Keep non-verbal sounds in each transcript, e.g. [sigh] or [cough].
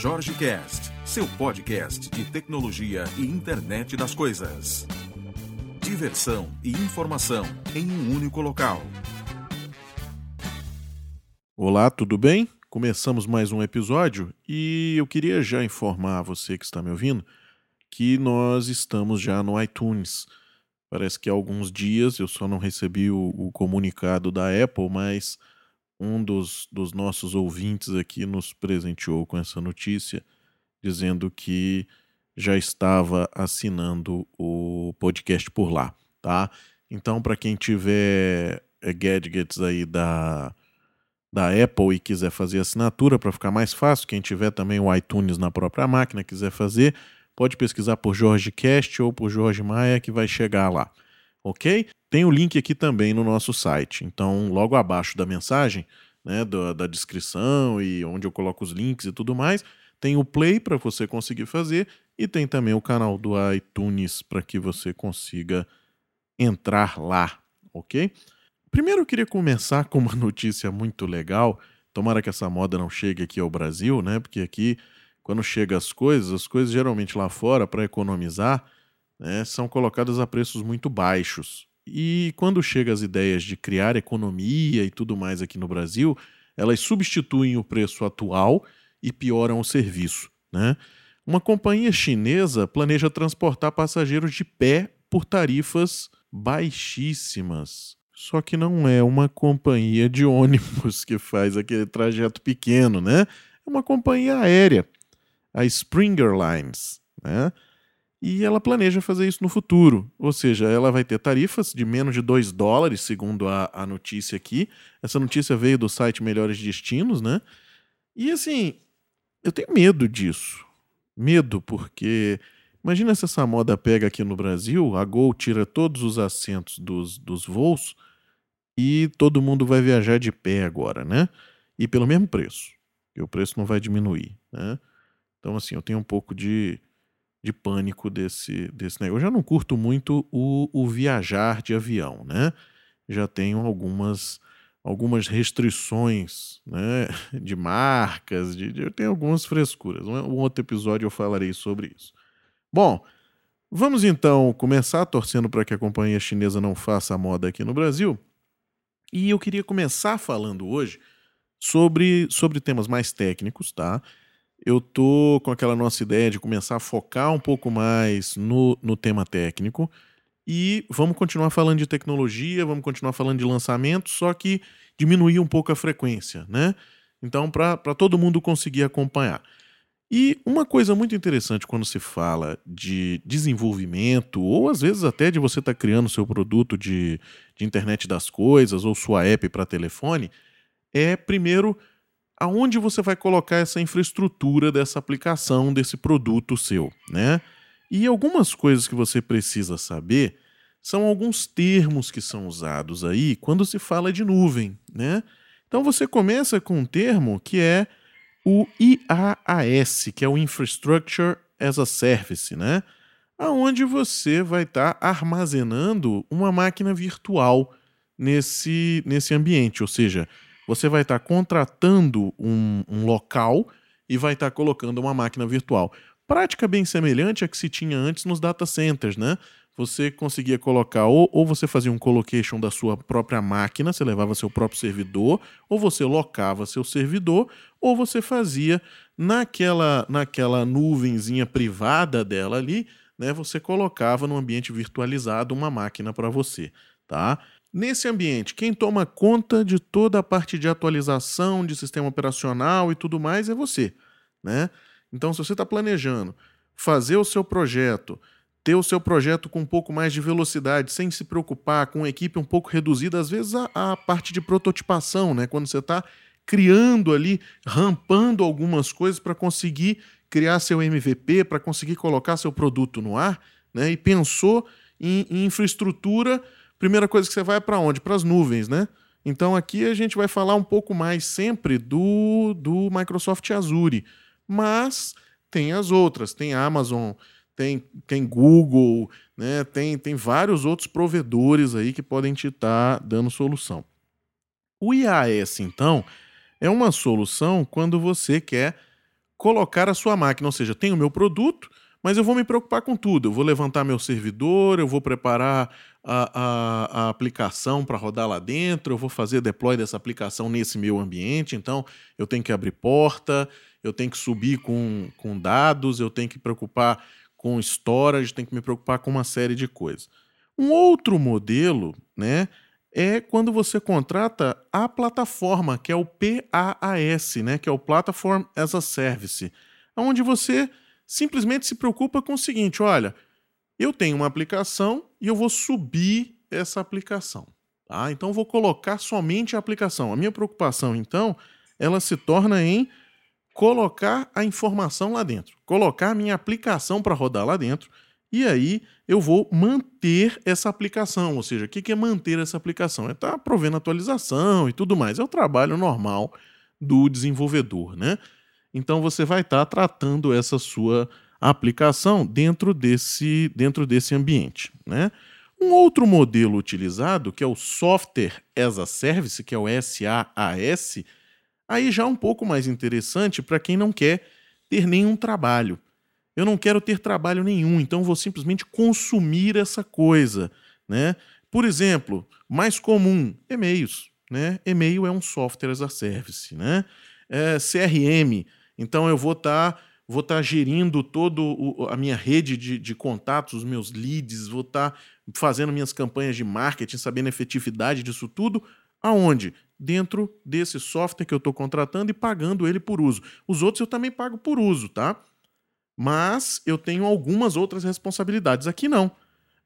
Jorge Cast, seu podcast de tecnologia e internet das coisas. Diversão e informação em um único local. Olá, tudo bem? Começamos mais um episódio e eu queria já informar você que está me ouvindo que nós estamos já no iTunes. Parece que há alguns dias eu só não recebi o, o comunicado da Apple, mas um dos, dos nossos ouvintes aqui nos presenteou com essa notícia, dizendo que já estava assinando o podcast por lá, tá? Então, para quem tiver é, gadgets aí da, da Apple e quiser fazer assinatura para ficar mais fácil, quem tiver também o iTunes na própria máquina quiser fazer, pode pesquisar por Jorge Cast ou por Jorge Maia que vai chegar lá ok? Tem o link aqui também no nosso site. Então, logo abaixo da mensagem, né, da, da descrição e onde eu coloco os links e tudo mais, tem o Play para você conseguir fazer e tem também o canal do iTunes para que você consiga entrar lá, ok? Primeiro eu queria começar com uma [laughs] notícia muito legal. Tomara que essa moda não chegue aqui ao Brasil, né? Porque aqui, quando chega as coisas, as coisas geralmente lá fora, para economizar, né, são colocadas a preços muito baixos. E quando chega as ideias de criar economia e tudo mais aqui no Brasil, elas substituem o preço atual e pioram o serviço. Né? Uma companhia chinesa planeja transportar passageiros de pé por tarifas baixíssimas. Só que não é uma companhia de ônibus que faz aquele trajeto pequeno, né? É uma companhia aérea, a Springer Lines, né? E ela planeja fazer isso no futuro. Ou seja, ela vai ter tarifas de menos de 2 dólares, segundo a, a notícia aqui. Essa notícia veio do site Melhores Destinos, né? E assim, eu tenho medo disso. Medo, porque imagina se essa moda pega aqui no Brasil, a Gol tira todos os assentos dos, dos voos e todo mundo vai viajar de pé agora, né? E pelo mesmo preço. E o preço não vai diminuir, né? Então, assim, eu tenho um pouco de de pânico desse, desse negócio. Eu já não curto muito o, o viajar de avião, né? Já tenho algumas algumas restrições né, [laughs] de marcas, de, de, eu tenho algumas frescuras. Um, outro episódio eu falarei sobre isso. Bom, vamos então começar torcendo para que a companhia chinesa não faça a moda aqui no Brasil. E eu queria começar falando hoje sobre, sobre temas mais técnicos, tá? Eu tô com aquela nossa ideia de começar a focar um pouco mais no, no tema técnico e vamos continuar falando de tecnologia, vamos continuar falando de lançamento, só que diminuir um pouco a frequência, né? Então, para todo mundo conseguir acompanhar. E uma coisa muito interessante quando se fala de desenvolvimento, ou às vezes até de você estar tá criando seu produto de, de internet das coisas, ou sua app para telefone, é primeiro aonde você vai colocar essa infraestrutura dessa aplicação, desse produto seu, né? E algumas coisas que você precisa saber são alguns termos que são usados aí quando se fala de nuvem, né? Então você começa com um termo que é o IaaS, que é o Infrastructure as a Service, né? Aonde você vai estar tá armazenando uma máquina virtual nesse, nesse ambiente, ou seja, você vai estar contratando um, um local e vai estar colocando uma máquina virtual. Prática bem semelhante à que se tinha antes nos data centers, né? Você conseguia colocar, ou, ou você fazia um colocation da sua própria máquina, você levava seu próprio servidor, ou você locava seu servidor, ou você fazia naquela, naquela nuvenzinha privada dela ali, né? Você colocava no ambiente virtualizado uma máquina para você, tá? Nesse ambiente, quem toma conta de toda a parte de atualização de sistema operacional e tudo mais é você, né? Então, se você está planejando fazer o seu projeto, ter o seu projeto com um pouco mais de velocidade, sem se preocupar com uma equipe um pouco reduzida, às vezes a, a parte de prototipação, né? Quando você está criando ali, rampando algumas coisas para conseguir criar seu MVP, para conseguir colocar seu produto no ar, né? E pensou em, em infraestrutura primeira coisa que você vai é para onde? Para as nuvens, né? Então aqui a gente vai falar um pouco mais sempre do, do Microsoft Azure, mas tem as outras, tem Amazon, tem, tem Google, né? tem, tem vários outros provedores aí que podem te estar tá dando solução. O IAS, então, é uma solução quando você quer colocar a sua máquina, ou seja, tem o meu produto, mas eu vou me preocupar com tudo. Eu vou levantar meu servidor, eu vou preparar a, a, a aplicação para rodar lá dentro, eu vou fazer deploy dessa aplicação nesse meu ambiente. Então, eu tenho que abrir porta, eu tenho que subir com, com dados, eu tenho que preocupar com storage, tenho que me preocupar com uma série de coisas. Um outro modelo, né, é quando você contrata a plataforma, que é o PaaS, né, que é o Platform as a Service, onde você simplesmente se preocupa com o seguinte: olha, eu tenho uma aplicação e eu vou subir essa aplicação. Tá? Então, vou colocar somente a aplicação. A minha preocupação, então, ela se torna em colocar a informação lá dentro, colocar a minha aplicação para rodar lá dentro, e aí eu vou manter essa aplicação. Ou seja, o que é manter essa aplicação? É estar tá provendo atualização e tudo mais. É o trabalho normal do desenvolvedor, né? Então você vai estar tá tratando essa sua aplicação dentro desse, dentro desse ambiente. Né? Um outro modelo utilizado, que é o Software as a Service, que é o SaaS, aí já é um pouco mais interessante para quem não quer ter nenhum trabalho. Eu não quero ter trabalho nenhum, então vou simplesmente consumir essa coisa. Né? Por exemplo, mais comum, e-mails. Né? E-mail é um software as a service. Né? É, CRM, então eu vou estar tá, vou tá gerindo toda a minha rede de, de contatos, os meus leads, vou estar tá fazendo minhas campanhas de marketing, sabendo a efetividade disso tudo. Aonde? Dentro desse software que eu estou contratando e pagando ele por uso. Os outros eu também pago por uso, tá? Mas eu tenho algumas outras responsabilidades. Aqui não.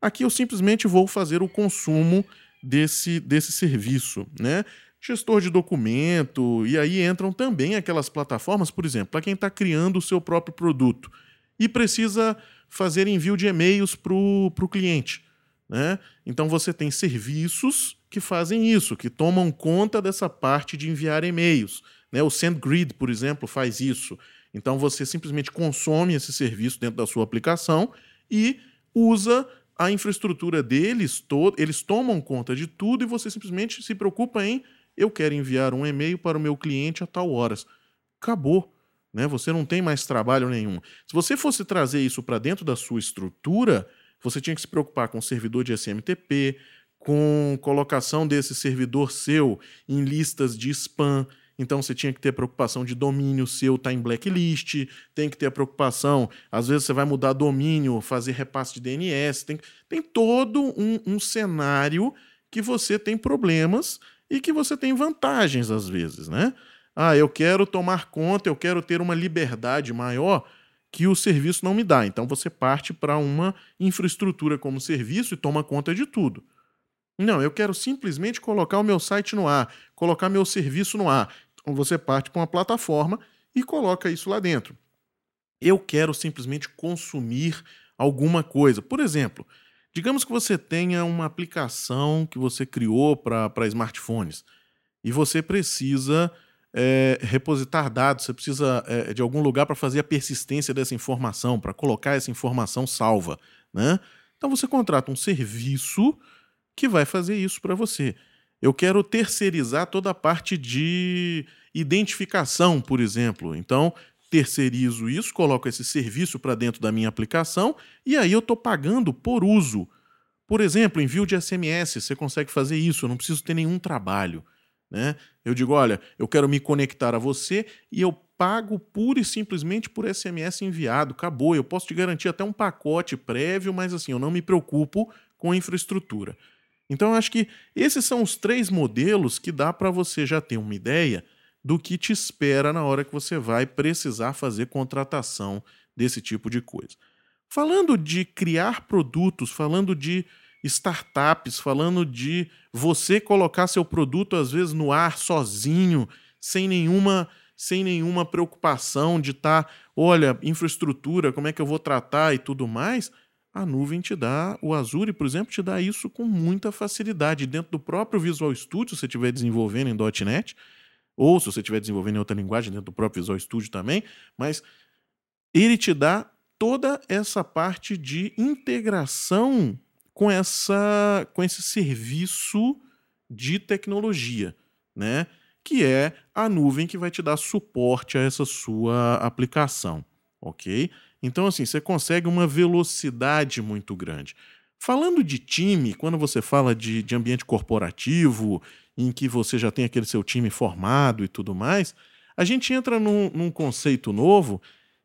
Aqui eu simplesmente vou fazer o consumo desse, desse serviço, né? Gestor de documento, e aí entram também aquelas plataformas, por exemplo, para quem está criando o seu próprio produto e precisa fazer envio de e-mails para o cliente. Né? Então você tem serviços que fazem isso, que tomam conta dessa parte de enviar e-mails. Né? O SendGrid, por exemplo, faz isso. Então você simplesmente consome esse serviço dentro da sua aplicação e usa a infraestrutura deles, to eles tomam conta de tudo e você simplesmente se preocupa em eu quero enviar um e-mail para o meu cliente a tal horas. Acabou. Né? Você não tem mais trabalho nenhum. Se você fosse trazer isso para dentro da sua estrutura, você tinha que se preocupar com servidor de SMTP, com colocação desse servidor seu em listas de spam. Então você tinha que ter preocupação de domínio seu estar tá em blacklist, tem que ter a preocupação, às vezes você vai mudar domínio, fazer repasse de DNS, tem, tem todo um, um cenário que você tem problemas e que você tem vantagens às vezes, né? Ah, eu quero tomar conta, eu quero ter uma liberdade maior que o serviço não me dá. Então você parte para uma infraestrutura como serviço e toma conta de tudo. Não, eu quero simplesmente colocar o meu site no ar, colocar meu serviço no ar. Então você parte para uma plataforma e coloca isso lá dentro. Eu quero simplesmente consumir alguma coisa. Por exemplo, Digamos que você tenha uma aplicação que você criou para smartphones e você precisa é, repositar dados, você precisa é, de algum lugar para fazer a persistência dessa informação, para colocar essa informação salva. Né? Então você contrata um serviço que vai fazer isso para você. Eu quero terceirizar toda a parte de identificação, por exemplo. Então, terceirizo isso, coloco esse serviço para dentro da minha aplicação e aí eu estou pagando por uso. Por exemplo, envio de SMS, você consegue fazer isso, eu não preciso ter nenhum trabalho. Né? Eu digo, olha, eu quero me conectar a você e eu pago pura e simplesmente por SMS enviado. Acabou. Eu posso te garantir até um pacote prévio, mas assim, eu não me preocupo com a infraestrutura. Então, eu acho que esses são os três modelos que dá para você já ter uma ideia do que te espera na hora que você vai precisar fazer contratação desse tipo de coisa. Falando de criar produtos, falando de startups, falando de você colocar seu produto às vezes no ar sozinho, sem nenhuma sem nenhuma preocupação de estar, tá, olha, infraestrutura, como é que eu vou tratar e tudo mais, a nuvem te dá, o Azure, por exemplo, te dá isso com muita facilidade. Dentro do próprio Visual Studio, se você estiver desenvolvendo em .NET, ou se você estiver desenvolvendo em outra linguagem dentro do próprio Visual Studio também, mas ele te dá toda essa parte de integração com essa com esse serviço de tecnologia, né? que é a nuvem que vai te dar suporte a essa sua aplicação, ok? Então, assim, você consegue uma velocidade muito grande. Falando de time, quando você fala de, de ambiente corporativo, em que você já tem aquele seu time formado e tudo mais, a gente entra num, num conceito novo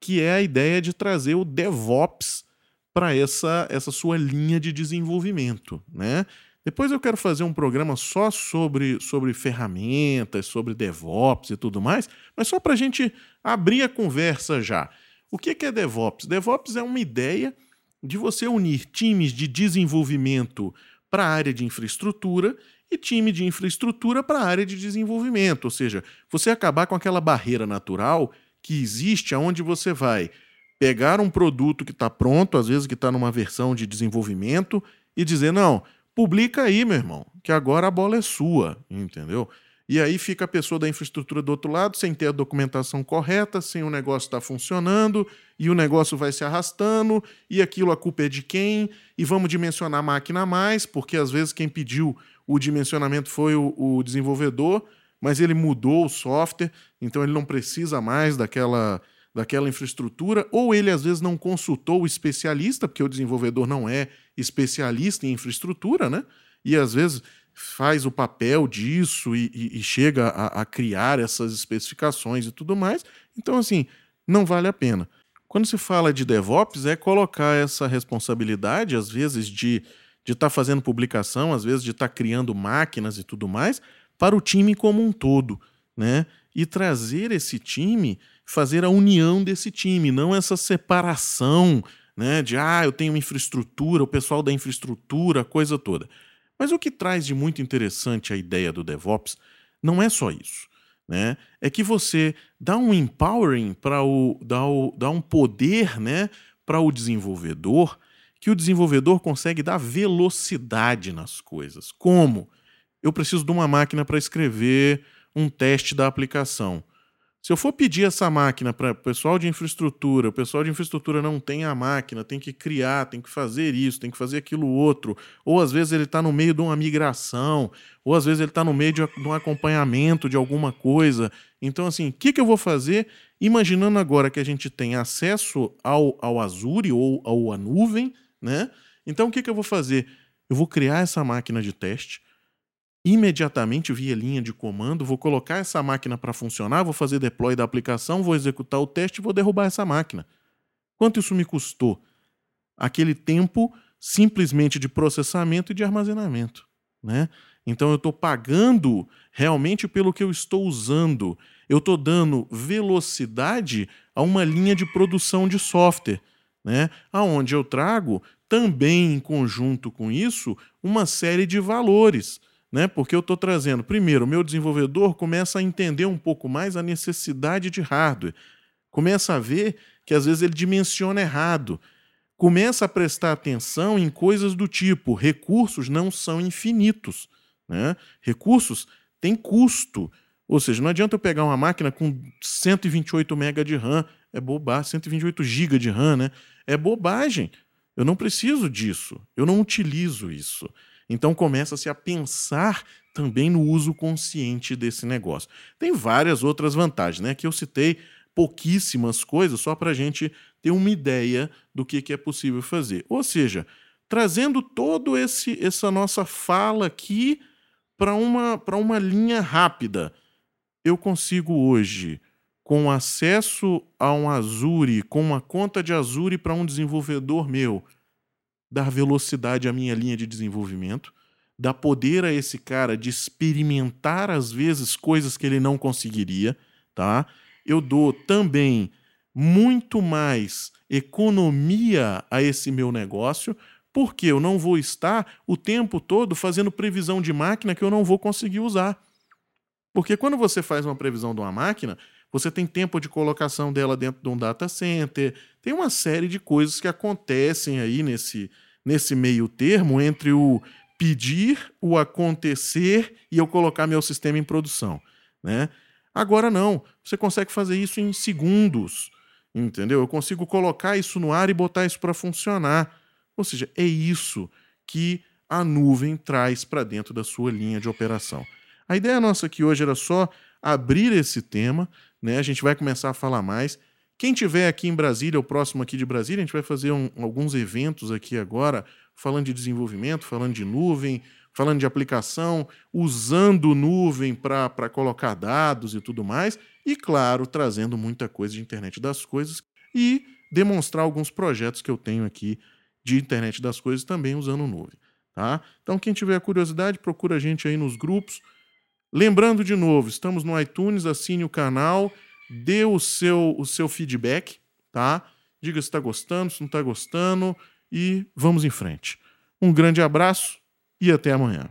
que é a ideia de trazer o DevOps para essa, essa sua linha de desenvolvimento, né? Depois eu quero fazer um programa só sobre, sobre ferramentas, sobre DevOps e tudo mais, mas só para a gente abrir a conversa já. O que é DevOps? DevOps é uma ideia de você unir times de desenvolvimento para a área de infraestrutura e time de infraestrutura para a área de desenvolvimento, ou seja, você acabar com aquela barreira natural que existe aonde você vai pegar um produto que está pronto, às vezes que está numa versão de desenvolvimento, e dizer, não, publica aí, meu irmão, que agora a bola é sua, entendeu? E aí fica a pessoa da infraestrutura do outro lado, sem ter a documentação correta, sem o negócio estar tá funcionando, e o negócio vai se arrastando, e aquilo a culpa é de quem? E vamos dimensionar a máquina a mais, porque às vezes quem pediu o dimensionamento foi o, o desenvolvedor, mas ele mudou o software, então ele não precisa mais daquela daquela infraestrutura, ou ele às vezes não consultou o especialista, porque o desenvolvedor não é especialista em infraestrutura, né? E às vezes faz o papel disso e, e, e chega a, a, criar essas especificações e tudo mais. Então, assim, não vale a pena. Quando se fala de DevOps, é colocar essa responsabilidade, às vezes, de de estar tá fazendo publicação, às vezes de estar tá criando máquinas e tudo mais, para o time como um todo, né? E trazer esse time, fazer a união desse time, não essa separação, né? De ah, eu tenho infraestrutura, o pessoal da infraestrutura, coisa toda. Mas o que traz de muito interessante a ideia do DevOps não é só isso. Né? É que você dá um empowering para o dá, o dá um poder né, para o desenvolvedor que o desenvolvedor consegue dar velocidade nas coisas. Como? Eu preciso de uma máquina para escrever um teste da aplicação. Se eu for pedir essa máquina para o pessoal de infraestrutura, o pessoal de infraestrutura não tem a máquina, tem que criar, tem que fazer isso, tem que fazer aquilo outro, ou às vezes ele está no meio de uma migração, ou às vezes ele está no meio de um acompanhamento de alguma coisa. Então, assim, o que, que eu vou fazer? Imaginando agora que a gente tem acesso ao, ao Azure ou à nuvem, né? Então, o que, que eu vou fazer? Eu vou criar essa máquina de teste, imediatamente via linha de comando, vou colocar essa máquina para funcionar, vou fazer deploy da aplicação, vou executar o teste e vou derrubar essa máquina. Quanto isso me custou? Aquele tempo simplesmente de processamento e de armazenamento. Né? Então eu estou pagando realmente pelo que eu estou usando. Eu estou dando velocidade a uma linha de produção de software, né? aonde eu trago também em conjunto com isso uma série de valores né? Porque eu estou trazendo, primeiro, o meu desenvolvedor começa a entender um pouco mais a necessidade de hardware, começa a ver que às vezes ele dimensiona errado, começa a prestar atenção em coisas do tipo: recursos não são infinitos, né? Recursos têm custo. Ou seja, não adianta eu pegar uma máquina com 128 MB de RAM, é bobagem, 128 GB de RAM, né? É bobagem. Eu não preciso disso. Eu não utilizo isso. Então começa-se a pensar também no uso consciente desse negócio. Tem várias outras vantagens, né? Que eu citei pouquíssimas coisas só para a gente ter uma ideia do que, que é possível fazer. Ou seja, trazendo todo esse essa nossa fala aqui para uma para uma linha rápida. Eu consigo hoje com acesso a um Azure, com uma conta de Azure para um desenvolvedor meu, dar velocidade à minha linha de desenvolvimento, dar poder a esse cara de experimentar às vezes coisas que ele não conseguiria, tá? Eu dou também muito mais economia a esse meu negócio, porque eu não vou estar o tempo todo fazendo previsão de máquina que eu não vou conseguir usar. Porque quando você faz uma previsão de uma máquina, você tem tempo de colocação dela dentro de um data center, tem uma série de coisas que acontecem aí nesse, nesse meio termo entre o pedir, o acontecer e eu colocar meu sistema em produção. Né? Agora não, você consegue fazer isso em segundos, entendeu? Eu consigo colocar isso no ar e botar isso para funcionar. Ou seja, é isso que a nuvem traz para dentro da sua linha de operação. A ideia nossa aqui hoje era só abrir esse tema, né? A gente vai começar a falar mais. Quem tiver aqui em Brasília, o próximo aqui de Brasília, a gente vai fazer um, alguns eventos aqui agora, falando de desenvolvimento, falando de nuvem, falando de aplicação, usando nuvem para colocar dados e tudo mais, e claro, trazendo muita coisa de internet das coisas e demonstrar alguns projetos que eu tenho aqui de internet das coisas também usando nuvem. Tá? Então, quem tiver curiosidade, procura a gente aí nos grupos. Lembrando de novo, estamos no iTunes, assine o canal, dê o seu, o seu feedback, tá? Diga se está gostando, se não está gostando e vamos em frente. Um grande abraço e até amanhã.